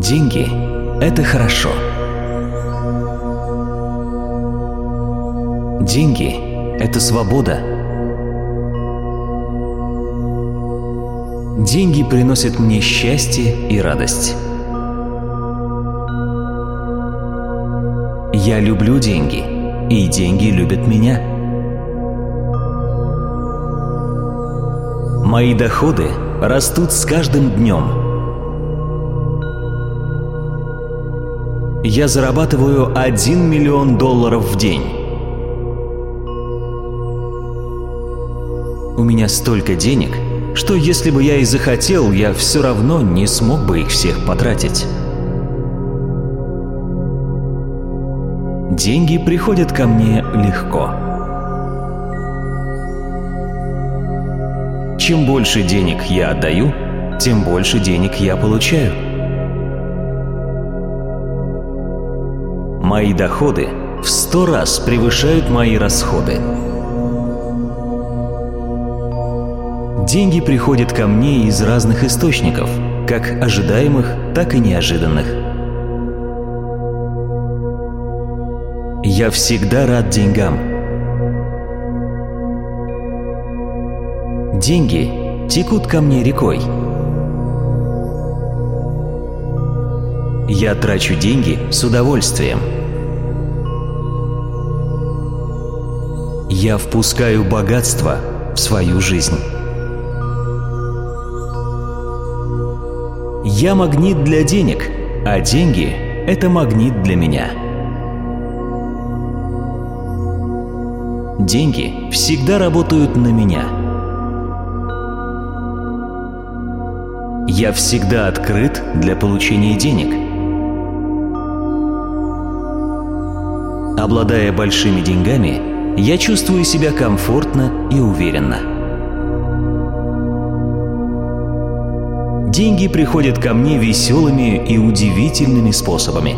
Деньги – это хорошо. Деньги – это свобода. Деньги приносят мне счастье и радость. Я люблю деньги, и деньги любят меня. Мои доходы растут с каждым днем. Я зарабатываю 1 миллион долларов в день. У меня столько денег, что если бы я и захотел, я все равно не смог бы их всех потратить. Деньги приходят ко мне легко. Чем больше денег я отдаю, тем больше денег я получаю. Мои доходы в сто раз превышают мои расходы. Деньги приходят ко мне из разных источников, как ожидаемых, так и неожиданных. Я всегда рад деньгам. Деньги текут ко мне рекой. Я трачу деньги с удовольствием. Я впускаю богатство в свою жизнь. Я магнит для денег, а деньги – это магнит для меня. Деньги всегда работают на меня. Я всегда открыт для получения денег. Обладая большими деньгами, я чувствую себя комфортно и уверенно. деньги приходят ко мне веселыми и удивительными способами.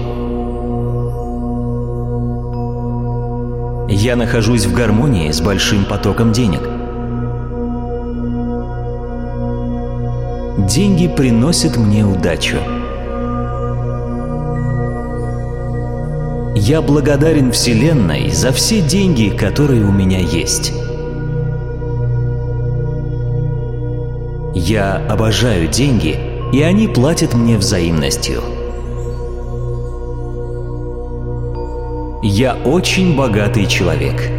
Я нахожусь в гармонии с большим потоком денег. Деньги приносят мне удачу. Я благодарен Вселенной за все деньги, которые у меня есть. Я обожаю деньги, и они платят мне взаимностью. Я очень богатый человек.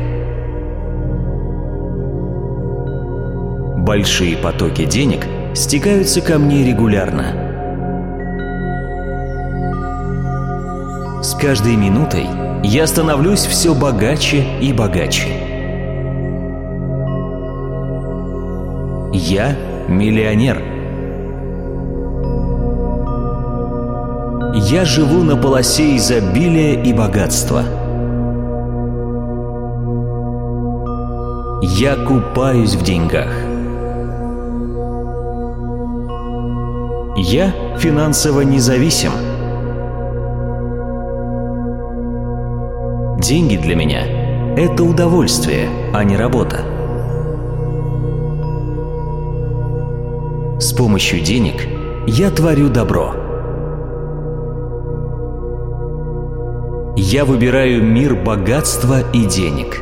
Большие потоки денег стекаются ко мне регулярно. С каждой минутой я становлюсь все богаче и богаче. Я миллионер. Я живу на полосе изобилия и богатства. Я купаюсь в деньгах. Я финансово независим. Деньги для меня – это удовольствие, а не работа. С помощью денег я творю добро. Я выбираю мир богатства и денег.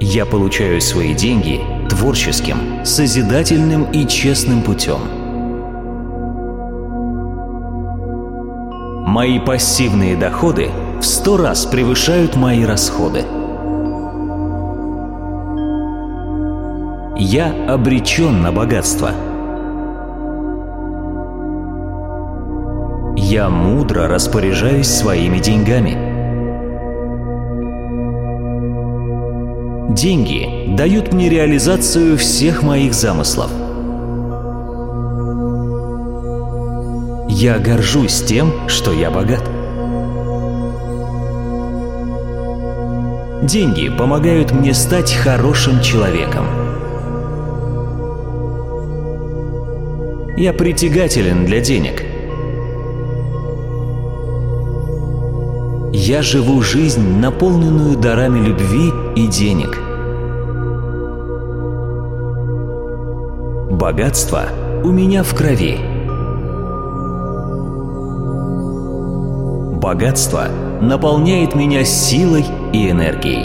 Я получаю свои деньги творческим, созидательным и честным путем. Мои пассивные доходы в сто раз превышают мои расходы. я обречен на богатство. Я мудро распоряжаюсь своими деньгами. Деньги дают мне реализацию всех моих замыслов. Я горжусь тем, что я богат. Деньги помогают мне стать хорошим человеком. Я притягателен для денег. Я живу жизнь, наполненную дарами любви и денег. Богатство у меня в крови. Богатство наполняет меня силой и энергией.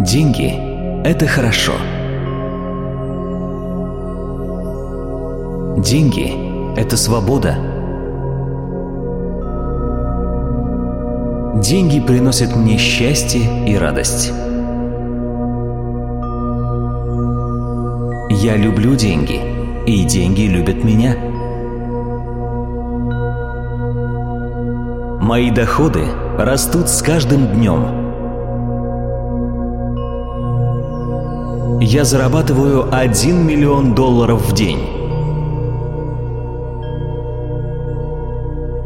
Деньги – это хорошо. Деньги – это свобода. Деньги приносят мне счастье и радость. Я люблю деньги, и деньги любят меня. Мои доходы растут с каждым днем. Я зарабатываю 1 миллион долларов в день.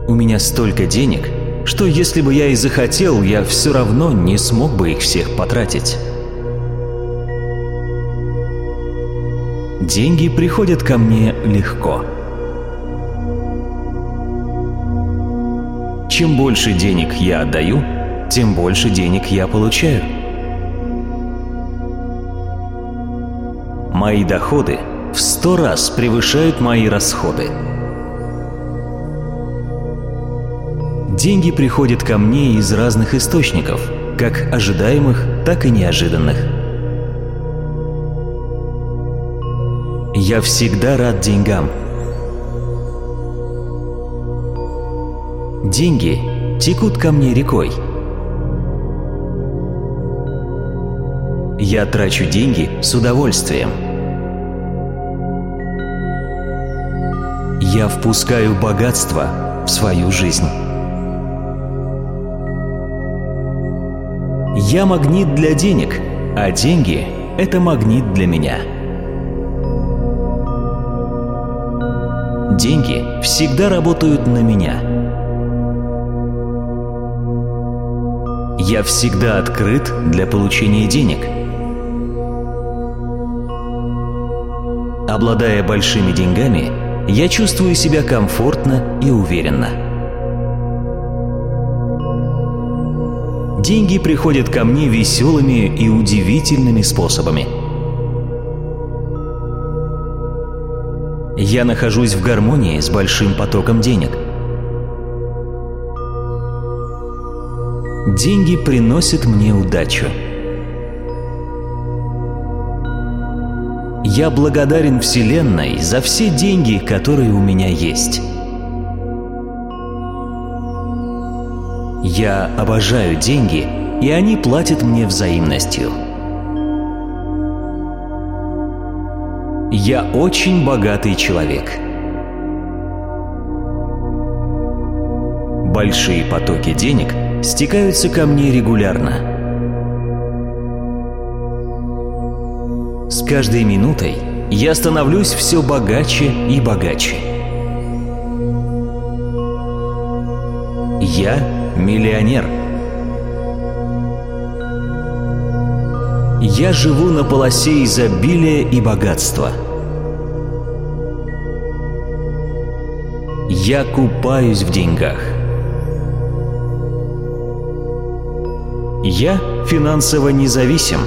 У меня столько денег, что если бы я и захотел, я все равно не смог бы их всех потратить. Деньги приходят ко мне легко. Чем больше денег я отдаю, тем больше денег я получаю. Мои доходы в сто раз превышают мои расходы. Деньги приходят ко мне из разных источников, как ожидаемых, так и неожиданных. Я всегда рад деньгам. Деньги текут ко мне рекой. Я трачу деньги с удовольствием. Я впускаю богатство в свою жизнь. Я магнит для денег, а деньги – это магнит для меня. Деньги всегда работают на меня. Я всегда открыт для получения денег. Обладая большими деньгами, я чувствую себя комфортно и уверенно. Деньги приходят ко мне веселыми и удивительными способами – Я нахожусь в гармонии с большим потоком денег. Деньги приносят мне удачу. Я благодарен Вселенной за все деньги, которые у меня есть. Я обожаю деньги, и они платят мне взаимностью. Я очень богатый человек. Большие потоки денег стекаются ко мне регулярно. С каждой минутой я становлюсь все богаче и богаче. Я миллионер. Я живу на полосе изобилия и богатства. Я купаюсь в деньгах. Я финансово независим.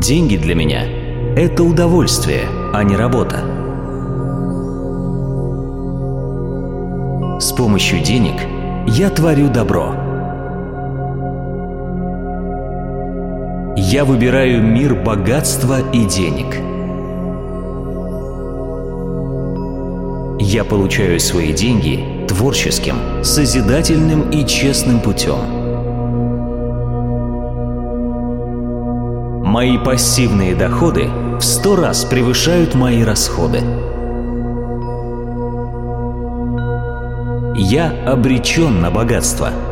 Деньги для меня – это удовольствие, а не работа. С помощью денег я творю добро. Я выбираю мир богатства и денег. Я получаю свои деньги творческим, созидательным и честным путем. Мои пассивные доходы в сто раз превышают мои расходы. Я обречен на богатство –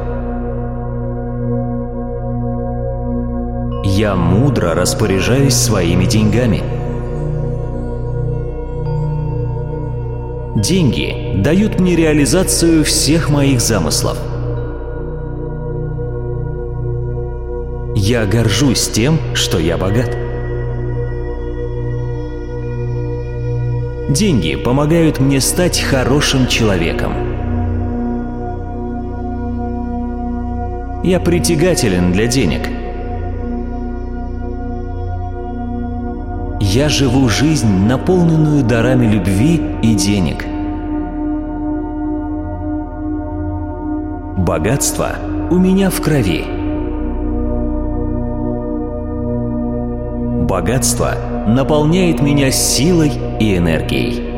Я мудро распоряжаюсь своими деньгами. Деньги дают мне реализацию всех моих замыслов. Я горжусь тем, что я богат. Деньги помогают мне стать хорошим человеком. Я притягателен для денег – Я живу жизнь, наполненную дарами любви и денег. Богатство у меня в крови. Богатство наполняет меня силой и энергией.